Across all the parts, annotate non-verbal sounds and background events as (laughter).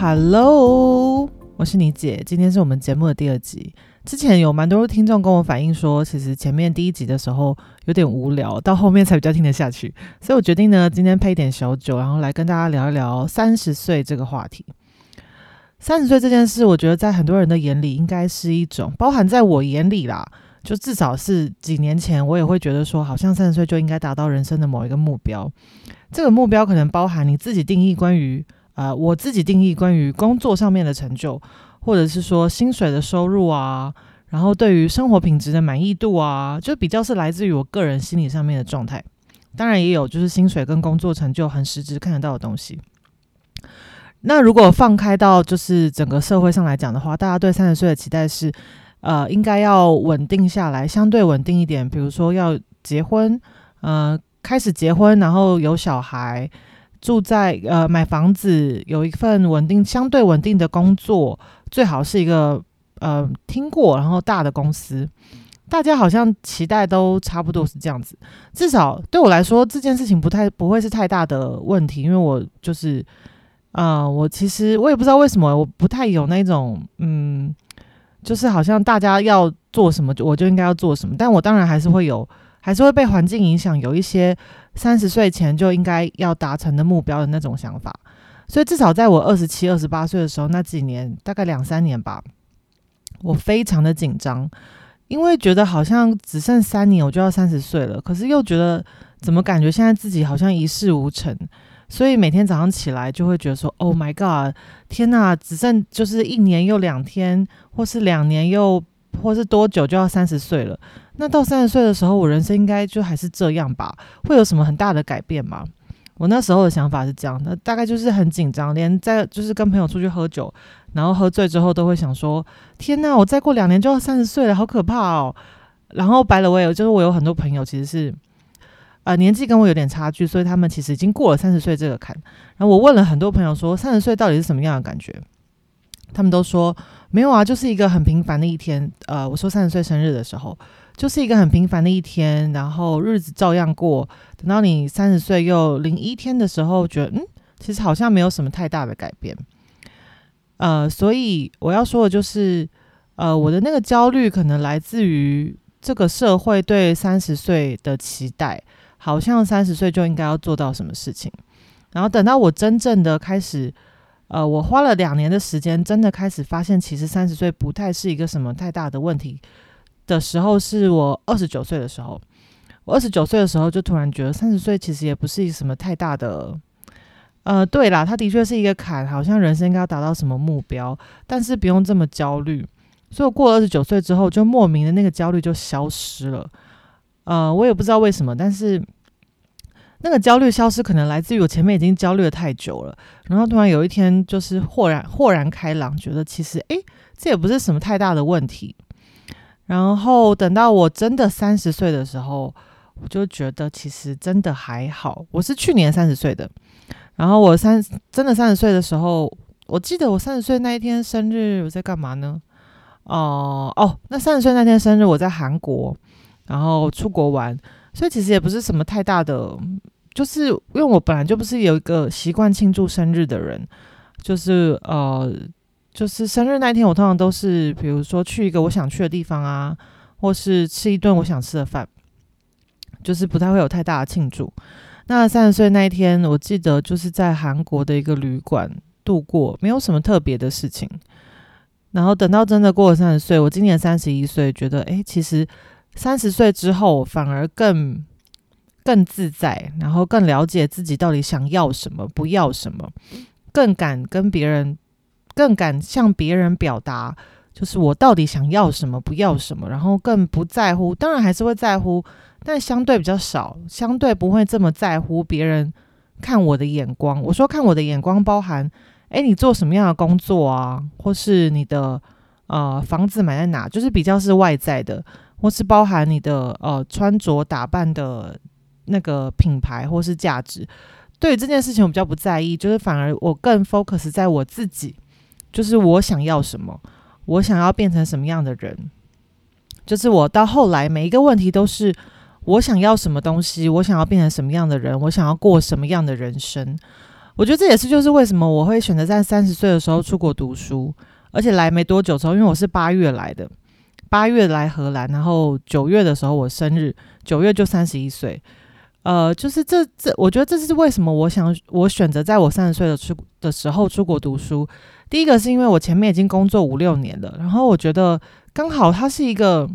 Hello，我是你姐，今天是我们节目的第二集。之前有蛮多听众跟我反映说，其实前面第一集的时候有点无聊，到后面才比较听得下去。所以我决定呢，今天配一点小酒，然后来跟大家聊一聊三十岁这个话题。三十岁这件事，我觉得在很多人的眼里，应该是一种包含在我眼里啦，就至少是几年前，我也会觉得说，好像三十岁就应该达到人生的某一个目标。这个目标可能包含你自己定义关于。呃，我自己定义关于工作上面的成就，或者是说薪水的收入啊，然后对于生活品质的满意度啊，就比较是来自于我个人心理上面的状态。当然也有就是薪水跟工作成就很实质看得到的东西。那如果放开到就是整个社会上来讲的话，大家对三十岁的期待是，呃，应该要稳定下来，相对稳定一点，比如说要结婚，呃，开始结婚，然后有小孩。住在呃买房子，有一份稳定、相对稳定的工作，最好是一个呃听过然后大的公司。大家好像期待都差不多是这样子，至少对我来说这件事情不太不会是太大的问题，因为我就是呃我其实我也不知道为什么我不太有那种嗯，就是好像大家要做什么我就应该要做什么，但我当然还是会有。还是会被环境影响，有一些三十岁前就应该要达成的目标的那种想法。所以至少在我二十七、二十八岁的时候，那几年大概两三年吧，我非常的紧张，因为觉得好像只剩三年我就要三十岁了，可是又觉得怎么感觉现在自己好像一事无成，所以每天早上起来就会觉得说：“Oh my god，天哪，只剩就是一年又两天，或是两年又或是多久就要三十岁了。”那到三十岁的时候，我人生应该就还是这样吧？会有什么很大的改变吗？我那时候的想法是这样的，大概就是很紧张，连在就是跟朋友出去喝酒，然后喝醉之后都会想说：天呐，我再过两年就要三十岁了，好可怕哦！然后白了我也就是我有很多朋友其实是呃年纪跟我有点差距，所以他们其实已经过了三十岁这个坎。然后我问了很多朋友说，三十岁到底是什么样的感觉？他们都说没有啊，就是一个很平凡的一天。呃，我说三十岁生日的时候。就是一个很平凡的一天，然后日子照样过。等到你三十岁又零一天的时候，觉得嗯，其实好像没有什么太大的改变。呃，所以我要说的就是，呃，我的那个焦虑可能来自于这个社会对三十岁的期待，好像三十岁就应该要做到什么事情。然后等到我真正的开始，呃，我花了两年的时间，真的开始发现，其实三十岁不太是一个什么太大的问题。的时候是我二十九岁的时候，我二十九岁的时候就突然觉得三十岁其实也不是什么太大的，呃，对啦，他的确是一个坎，好像人生应该要达到什么目标，但是不用这么焦虑。所以我过了二十九岁之后，就莫名的那个焦虑就消失了。呃，我也不知道为什么，但是那个焦虑消失可能来自于我前面已经焦虑的太久了，然后突然有一天就是豁然豁然开朗，觉得其实诶，这也不是什么太大的问题。然后等到我真的三十岁的时候，我就觉得其实真的还好。我是去年三十岁的，然后我三真的三十岁的时候，我记得我三十岁那一天生日我在干嘛呢？哦哦，那三十岁那天生日我在韩国，然后出国玩，所以其实也不是什么太大的，就是因为我本来就不是有一个习惯庆祝生日的人，就是呃。就是生日那天，我通常都是，比如说去一个我想去的地方啊，或是吃一顿我想吃的饭，就是不太会有太大的庆祝。那三十岁那一天，我记得就是在韩国的一个旅馆度过，没有什么特别的事情。然后等到真的过了三十岁，我今年三十一岁，觉得诶，其实三十岁之后反而更更自在，然后更了解自己到底想要什么，不要什么，更敢跟别人。更敢向别人表达，就是我到底想要什么，不要什么，然后更不在乎，当然还是会在乎，但相对比较少，相对不会这么在乎别人看我的眼光。我说看我的眼光，包含，诶，你做什么样的工作啊，或是你的呃房子买在哪，就是比较是外在的，或是包含你的呃穿着打扮的那个品牌或是价值。对于这件事情，我比较不在意，就是反而我更 focus 在我自己。就是我想要什么，我想要变成什么样的人。就是我到后来每一个问题都是我想要什么东西，我想要变成什么样的人，我想要过什么样的人生。我觉得这也是就是为什么我会选择在三十岁的时候出国读书，而且来没多久之后，因为我是八月来的，八月来荷兰，然后九月的时候我生日，九月就三十一岁。呃，就是这这，我觉得这是为什么我想我选择在我三十岁的出的时候出国读书。第一个是因为我前面已经工作五六年了，然后我觉得刚好它是一个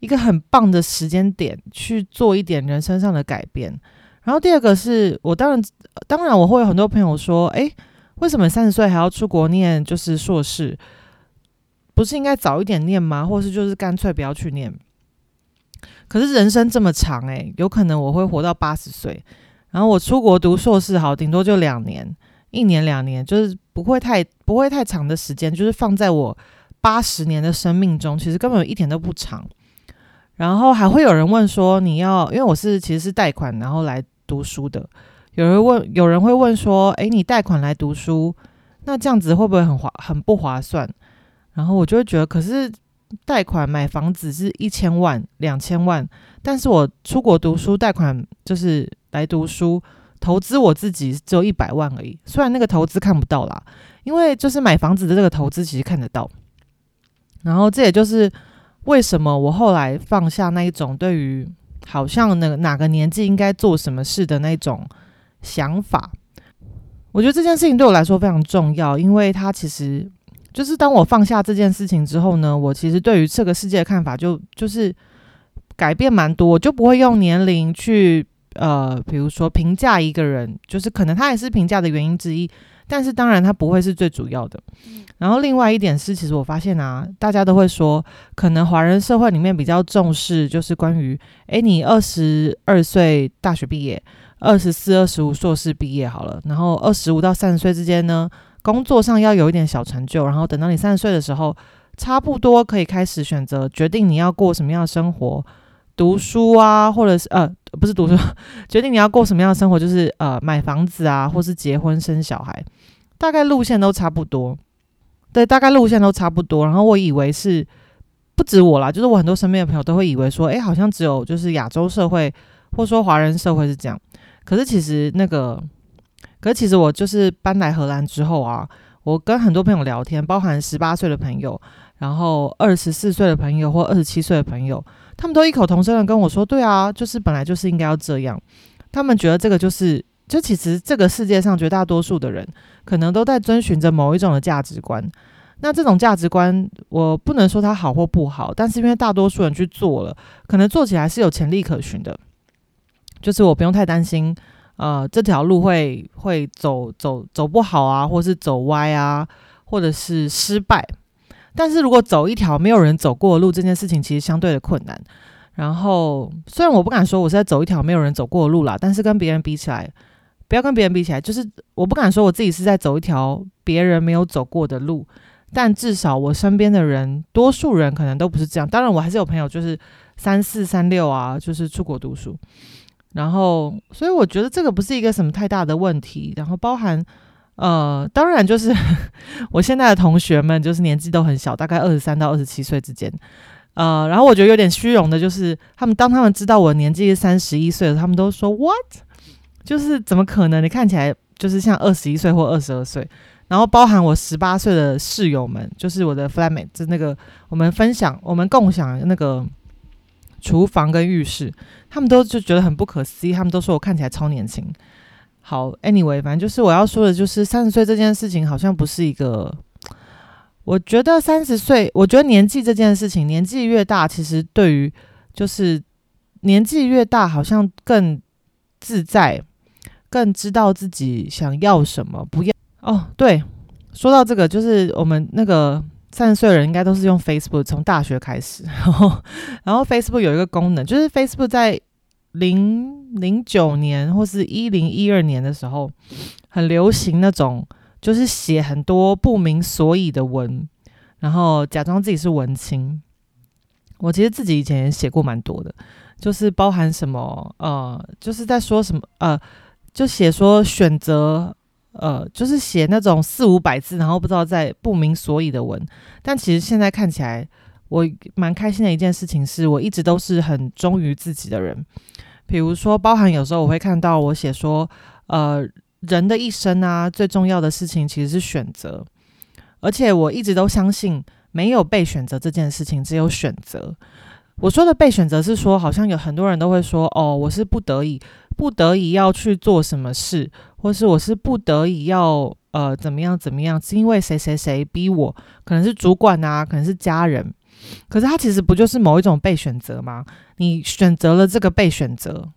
一个很棒的时间点去做一点人生上的改变。然后第二个是我当然当然我会有很多朋友说，诶，为什么三十岁还要出国念就是硕士？不是应该早一点念吗？或是就是干脆不要去念？可是人生这么长，诶，有可能我会活到八十岁，然后我出国读硕士，好，顶多就两年，一年两年，就是不会太不会太长的时间，就是放在我八十年的生命中，其实根本一点都不长。然后还会有人问说，你要，因为我是其实是贷款然后来读书的，有人问，有人会问说，诶，你贷款来读书，那这样子会不会很划很不划算？然后我就会觉得，可是。贷款买房子是一千万、两千万，但是我出国读书贷款就是来读书，投资我自己只有一百万而已。虽然那个投资看不到啦，因为就是买房子的这个投资其实看得到。然后这也就是为什么我后来放下那一种对于好像那个哪个年纪应该做什么事的那种想法。我觉得这件事情对我来说非常重要，因为它其实。就是当我放下这件事情之后呢，我其实对于这个世界的看法就就是改变蛮多，我就不会用年龄去呃，比如说评价一个人，就是可能他也是评价的原因之一，但是当然他不会是最主要的。然后另外一点是，其实我发现啊，大家都会说，可能华人社会里面比较重视就是关于，诶，你二十二岁大学毕业，二十四、二十五硕士毕业好了，然后二十五到三十岁之间呢。工作上要有一点小成就，然后等到你三十岁的时候，差不多可以开始选择决定你要过什么样的生活，读书啊，或者是呃不是读书，(laughs) 决定你要过什么样的生活，就是呃买房子啊，或是结婚生小孩，大概路线都差不多。对，大概路线都差不多。然后我以为是不止我啦，就是我很多身边的朋友都会以为说，哎，好像只有就是亚洲社会或说华人社会是这样。可是其实那个。可是其实我就是搬来荷兰之后啊，我跟很多朋友聊天，包含十八岁的朋友，然后二十四岁的朋友或二十七岁的朋友，他们都异口同声的跟我说：“对啊，就是本来就是应该要这样。”他们觉得这个就是，就其实这个世界上绝大多数的人可能都在遵循着某一种的价值观。那这种价值观，我不能说它好或不好，但是因为大多数人去做了，可能做起来是有潜力可循的，就是我不用太担心。呃，这条路会会走走走不好啊，或是走歪啊，或者是失败。但是如果走一条没有人走过的路，这件事情其实相对的困难。然后，虽然我不敢说我是在走一条没有人走过的路啦，但是跟别人比起来，不要跟别人比起来，就是我不敢说我自己是在走一条别人没有走过的路。但至少我身边的人，多数人可能都不是这样。当然，我还是有朋友就是三四三六啊，就是出国读书。然后，所以我觉得这个不是一个什么太大的问题。然后，包含呃，当然就是 (laughs) 我现在的同学们，就是年纪都很小，大概二十三到二十七岁之间。呃，然后我觉得有点虚荣的，就是他们当他们知道我年纪是三十一岁了，他们都说 “what”，就是怎么可能？你看起来就是像二十一岁或二十二岁。然后，包含我十八岁的室友们，就是我的 flatmate，就那个我们分享、我们共享那个。厨房跟浴室，他们都就觉得很不可思议，他们都说我看起来超年轻。好，anyway，反正就是我要说的，就是三十岁这件事情好像不是一个，我觉得三十岁，我觉得年纪这件事情，年纪越大，其实对于就是年纪越大，好像更自在，更知道自己想要什么，不要哦。对，说到这个，就是我们那个。三十岁的人应该都是用 Facebook，从大学开始，(laughs) 然后，然后 Facebook 有一个功能，就是 Facebook 在零零九年或是一零一二年的时候，很流行那种，就是写很多不明所以的文，然后假装自己是文青。我其实自己以前也写过蛮多的，就是包含什么，呃，就是在说什么，呃，就写说选择。呃，就是写那种四五百字，然后不知道在不明所以的文。但其实现在看起来，我蛮开心的一件事情是，我一直都是很忠于自己的人。比如说，包含有时候我会看到我写说，呃，人的一生啊，最重要的事情其实是选择，而且我一直都相信，没有被选择这件事情，只有选择。我说的被选择是说，好像有很多人都会说，哦，我是不得已，不得已要去做什么事，或是我是不得已要呃怎么样怎么样，是因为谁谁谁逼我，可能是主管啊，可能是家人。可是他其实不就是某一种被选择吗？你选择了这个被选择，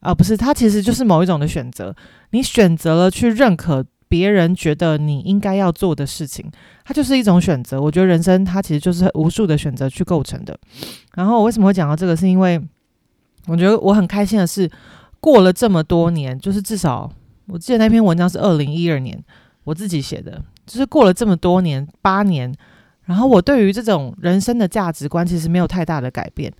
啊，不是，他其实就是某一种的选择。你选择了去认可别人觉得你应该要做的事情，它就是一种选择。我觉得人生它其实就是无数的选择去构成的。然后我为什么会讲到这个？是因为我觉得我很开心的是，过了这么多年，就是至少我记得那篇文章是二零一二年我自己写的，就是过了这么多年，八年。然后我对于这种人生的价值观其实没有太大的改变，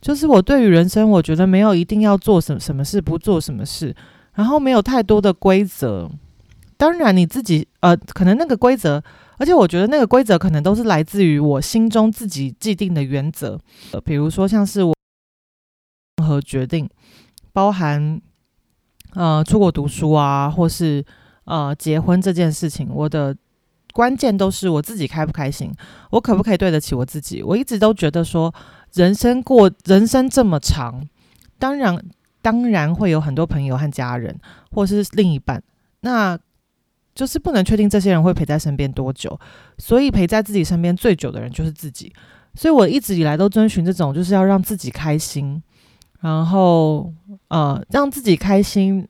就是我对于人生，我觉得没有一定要做什么什么事，不做什么事，然后没有太多的规则。当然你自己呃，可能那个规则，而且我觉得那个规则可能都是来自于我心中自己既定的原则，呃，比如说像是我任何决定，包含呃出国读书啊，或是呃结婚这件事情，我的。关键都是我自己开不开心，我可不可以对得起我自己？我一直都觉得说，人生过人生这么长，当然当然会有很多朋友和家人，或是另一半，那就是不能确定这些人会陪在身边多久。所以陪在自己身边最久的人就是自己。所以我一直以来都遵循这种，就是要让自己开心，然后呃让自己开心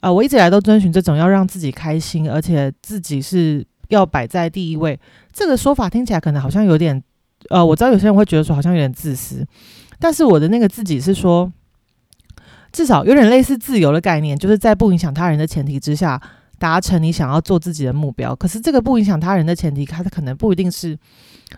啊，我一直以来都遵循这种要让自己开心，而且自己是。要摆在第一位，这个说法听起来可能好像有点，呃，我知道有些人会觉得说好像有点自私，但是我的那个自己是说，至少有点类似自由的概念，就是在不影响他人的前提之下，达成你想要做自己的目标。可是这个不影响他人的前提，它可能不一定是，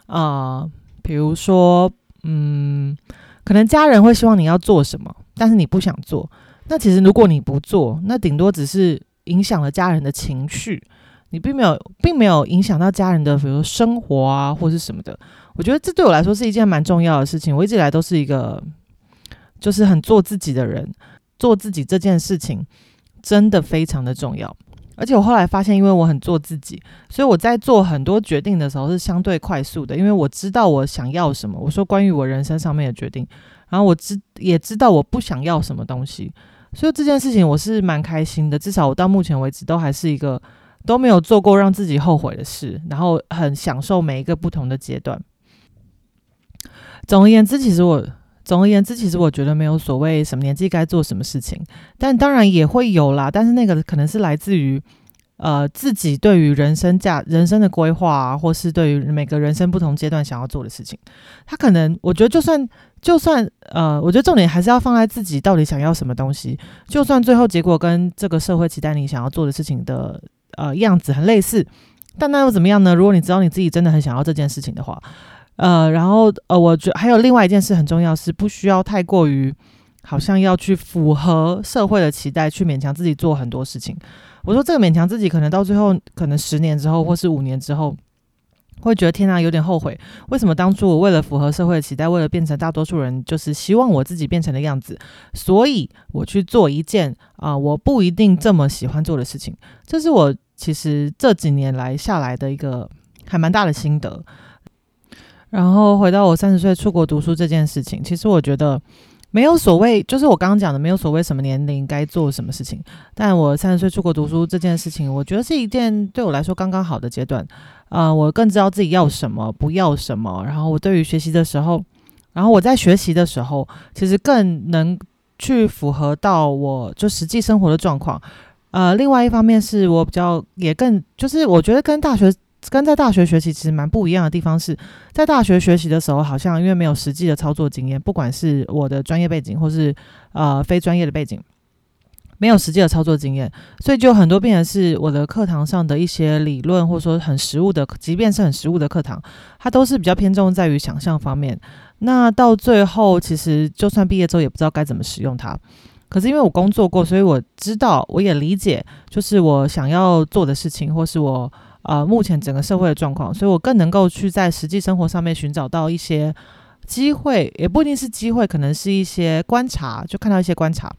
啊，比如说，嗯，可能家人会希望你要做什么，但是你不想做，那其实如果你不做，那顶多只是影响了家人的情绪。你并没有，并没有影响到家人的，比如说生活啊，或是什么的。我觉得这对我来说是一件蛮重要的事情。我一直以来都是一个，就是很做自己的人。做自己这件事情真的非常的重要。而且我后来发现，因为我很做自己，所以我在做很多决定的时候是相对快速的，因为我知道我想要什么。我说关于我人生上面的决定，然后我知也知道我不想要什么东西，所以这件事情我是蛮开心的。至少我到目前为止都还是一个。都没有做过让自己后悔的事，然后很享受每一个不同的阶段。总而言之，其实我总而言之，其实我觉得没有所谓什么年纪该做什么事情，但当然也会有啦。但是那个可能是来自于呃自己对于人生价人生的规划，或是对于每个人生不同阶段想要做的事情。他可能我觉得就算就算呃，我觉得重点还是要放在自己到底想要什么东西。就算最后结果跟这个社会期待你想要做的事情的。呃，样子很类似，但那又怎么样呢？如果你知道你自己真的很想要这件事情的话，呃，然后呃，我觉还有另外一件事很重要，是不需要太过于好像要去符合社会的期待，去勉强自己做很多事情。我说这个勉强自己，可能到最后，可能十年之后或是五年之后。会觉得天哪，有点后悔。为什么当初我为了符合社会的期待，为了变成大多数人，就是希望我自己变成的样子，所以我去做一件啊，我不一定这么喜欢做的事情。这是我其实这几年来下来的一个还蛮大的心得。然后回到我三十岁出国读书这件事情，其实我觉得。没有所谓，就是我刚刚讲的，没有所谓什么年龄该做什么事情。但我三十岁出国读书这件事情，我觉得是一件对我来说刚刚好的阶段。啊，我更知道自己要什么，不要什么。然后我对于学习的时候，然后我在学习的时候，其实更能去符合到我就实际生活的状况。呃，另外一方面是我比较也更，就是我觉得跟大学。跟在大学学习其实蛮不一样的地方是，在大学学习的时候，好像因为没有实际的操作经验，不管是我的专业背景或是呃非专业的背景，没有实际的操作经验，所以就很多病人是我的课堂上的一些理论，或者说很实务的，即便是很实务的课堂，它都是比较偏重在于想象方面。那到最后，其实就算毕业之后，也不知道该怎么使用它。可是因为我工作过，所以我知道，我也理解，就是我想要做的事情，或是我。呃，目前整个社会的状况，所以我更能够去在实际生活上面寻找到一些机会，也不一定是机会，可能是一些观察，就看到一些观察，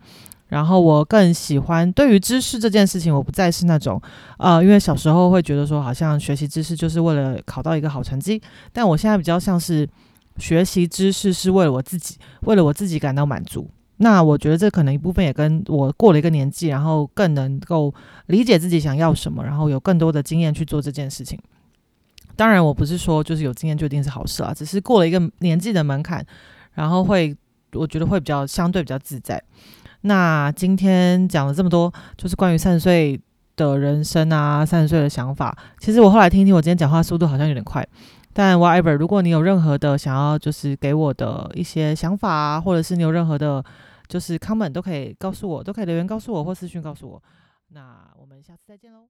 然后我更喜欢对于知识这件事情，我不再是那种呃，因为小时候会觉得说好像学习知识就是为了考到一个好成绩，但我现在比较像是学习知识是为了我自己，为了我自己感到满足。那我觉得这可能一部分也跟我过了一个年纪，然后更能够理解自己想要什么，然后有更多的经验去做这件事情。当然，我不是说就是有经验就一定是好事啊，只是过了一个年纪的门槛，然后会我觉得会比较相对比较自在。那今天讲了这么多，就是关于三十岁的人生啊，三十岁的想法。其实我后来听听，我今天讲话速度好像有点快。但 whatever，如果你有任何的想要就是给我的一些想法啊，或者是你有任何的，就是 comment 都可以告诉我，都可以留言告诉我或私讯告诉我。那我们下次再见喽。